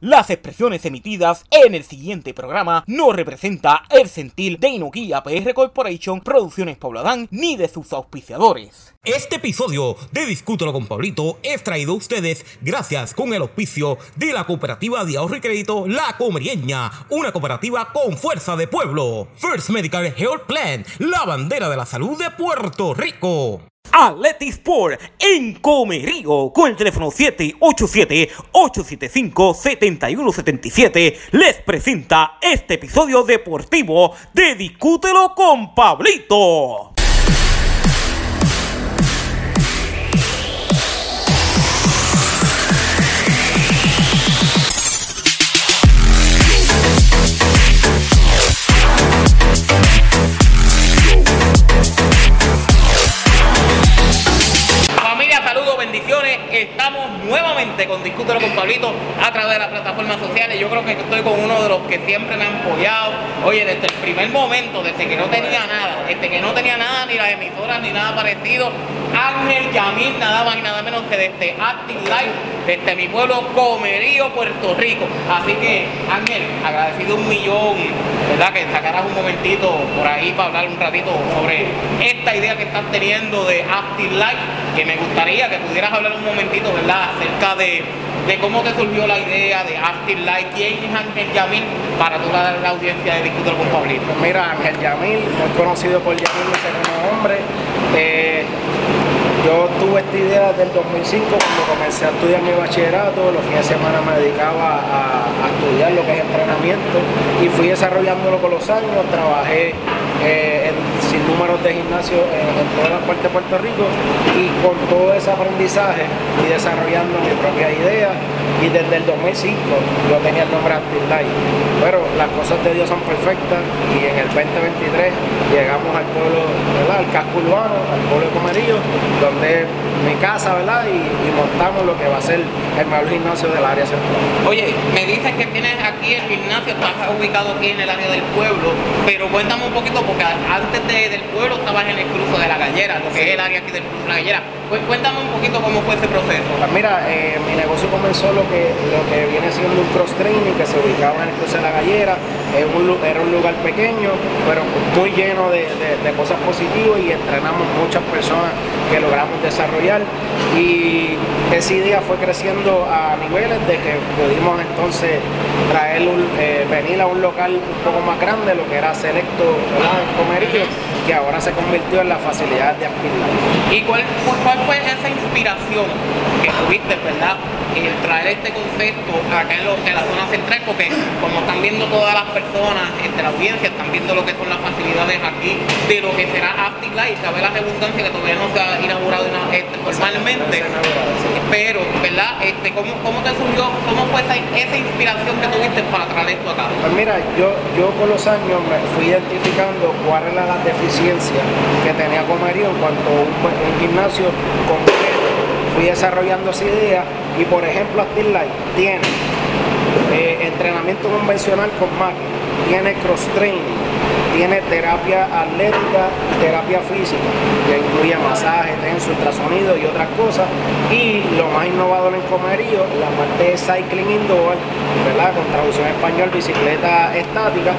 Las expresiones emitidas en el siguiente programa no representa el sentir de Inoquia PR Corporation, Producciones Pauladán, ni de sus auspiciadores. Este episodio de Discútelo con Pablito es traído a ustedes gracias con el auspicio de la cooperativa de ahorro y crédito La Comerieña, una cooperativa con fuerza de pueblo. First Medical Health Plan, la bandera de la salud de Puerto Rico. Atleti Sport en Comerío con el teléfono 787-875-7177 les presenta este episodio deportivo de Discútelo con Pablito. Creo que estoy con uno de los que siempre me han apoyado. Oye, desde el primer momento, desde que no tenía nada, desde que no tenía nada, ni las emisoras, ni nada parecido, Ángel Yamil, nada más y nada menos que desde Active Life, desde mi pueblo Comerío, Puerto Rico. Así que, Ángel, agradecido un millón, ¿verdad? Que sacaras un momentito por ahí para hablar un ratito sobre esta idea que estás teniendo de Active Life, que me gustaría que pudieras hablar un momentito, ¿verdad? Acerca de, de cómo te surgió la idea de Active Life, quién es Ángel Yamil, para tú dar a la audiencia de Discutir con Pablito. Pues mira, Ángel Yamil, muy conocido por Yamil mi segundo hombre. Eh, yo tuve esta idea desde el 2005 cuando comencé a estudiar mi bachillerato. Los fines de semana me dedicaba a, a estudiar lo que es entrenamiento y fui desarrollándolo con los años. Trabajé eh, en sin números de gimnasio en, en toda la parte de Puerto Rico y con todo ese aprendizaje fui desarrollando mi propia idea y desde el 2005 yo tenía el nombre Life. Pero las cosas de Dios son perfectas y en el 2023 llegamos al pueblo, ¿verdad? al casco urbano, al pueblo de Comerillo, donde mi casa, ¿verdad? Y, y montamos lo que va a ser el mejor gimnasio del área central. Oye, me dices que tienes aquí el gimnasio, estás ubicado aquí en el área del pueblo, pero cuéntame un poquito, porque antes de- del pueblo estabas en el cruce de la gallera, lo que es el área aquí del cruce de la gallera. Pues cuéntame un poquito cómo fue ese proceso. Pues mira, eh, mi negocio comenzó lo que, lo que viene siendo un cross training que se ubicaba en el cruce de la gallera. Era un lugar pequeño, pero muy lleno de, de- de cosas positivas y entrenamos muchas personas que logramos desarrollar. Y esa idea fue creciendo a niveles de que pudimos entonces traer un, eh, venir a un local un poco más grande, lo que era Selecto ¿verdad? en Comerillo, que ahora se convirtió en la facilidad de actividad. ¿Y cuál, fue- cuál fue esa inspiración que tuviste, verdad, en traer este concepto acá en, lo- en la zona central? Porque como están viendo todas las personas, entre la audiencia, están viendo lo que son las facilidades aquí de lo que será Active Life, sabe la redundancia que todavía no se ha inaugurado ina- este, formalmente. Pero, ¿verdad? Este, ¿cómo, ¿Cómo te surgió, cómo fue esa, inspiración que tuviste para traer esto acá? Pues mira, yo, yo con los años me fui identificando cuáles eran las deficiencias que tenía Comerío en cuanto a un, gimnasio completo. Fui desarrollando esa idea y por ejemplo Active Life tiene eh, entrenamiento convencional con máquina, tiene cross training, tiene terapia atlética terapia física, que incluye masaje, tenso, ultrasonido y otras cosas. Y lo más innovador en Comerío, la parte de cycling indoor, ¿verdad? Con traducción español, bicicleta estática,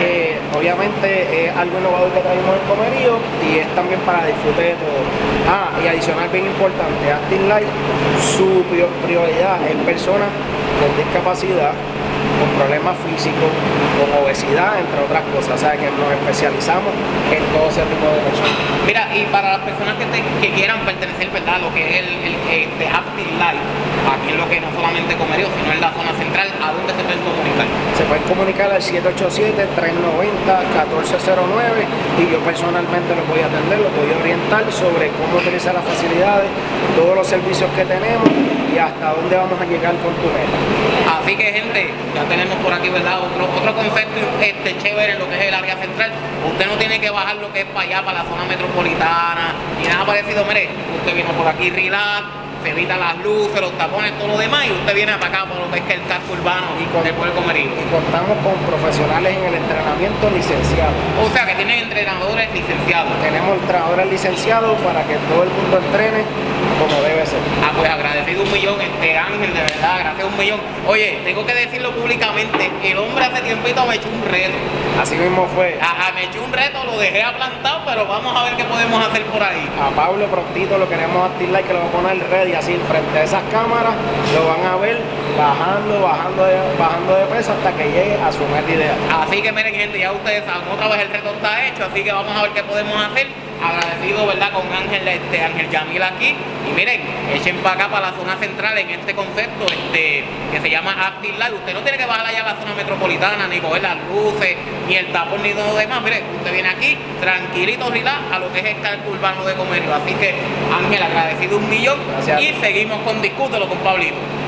que obviamente es algo innovador que traemos en Comerío y es también para disfrute de todo. Ah, y adicional bien importante, Active Life, su prior- prioridad es personas con discapacidad, con problemas físicos, con obesidad, entre otras cosas. O sea que nos especializamos en todo ese tipo de personas. Mira, y para las personas que, te- que quieran pertenecer, ¿verdad? Lo que es el, el, este Active Life, aquí en lo que no solamente Comerío, sino en la zona central, ¿a dónde se pueden comunicar? Se pueden comunicar al 787-390-1409 y yo personalmente los voy a atender, los voy a orientar sobre cómo utilizar las facilidades, todos los servicios que tenemos y hasta dónde vamos a llegar con tu meta. Así que gente, ya tenemos por aquí, ¿verdad? Otro, otro concepto este, chévere en lo que es el área central. Usted no tiene que bajar lo que es para allá, para la zona metropolitana, y nada parecido, mire, usted vino por aquí relax, se evita las luces, los tapones, todo lo demás, y usted viene para acá por lo que es el casco urbano Y con- del pueblo comerío. Y contamos con profesionales en el entrenamiento licenciados. O sea que tienen entrenadores licenciados. Tenemos entrenadores licenciados para que todo el mundo entrene como debe ser. Ah, pues agradecido un millón, este Ángel, de verdad gracias a un millón. Oye, tengo que decirlo públicamente, el hombre hace tiempito me echó un reto. Así mismo fue. Ajá, me echó un reto, lo dejé aplantado, pero vamos a ver qué podemos hacer por ahí. A Pablo prontito lo queremos activar que lo va a poner ready así frente a esas cámaras, lo van a ver bajando, bajando de, bajando de peso hasta que llegue a su meta ideal. Así que miren gente, ya ustedes saben, otra vez el reto está hecho, así que vamos a ver qué podemos hacer. Agradecido, ¿verdad? Con Ángel, este, Ángel Yamil aquí. Y miren, echen para acá, para la zona central, en este concepto este, que se llama Active Life. Usted no tiene que bajar allá a la zona metropolitana, ni coger las luces, ni el tapón, ni todo lo demás. Miren, usted viene aquí, tranquilito, relax, a lo que es el calco urbano de comercio. Así que, Ángel, agradecido un millón. Gracias. Y seguimos con Discútelo con Pablito.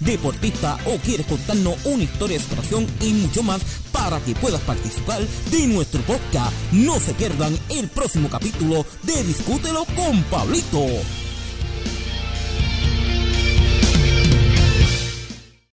deportista o quieres contarnos una historia de superación y mucho más para que puedas participar de nuestro podcast. No se pierdan el próximo capítulo de Discútelo con Pablito.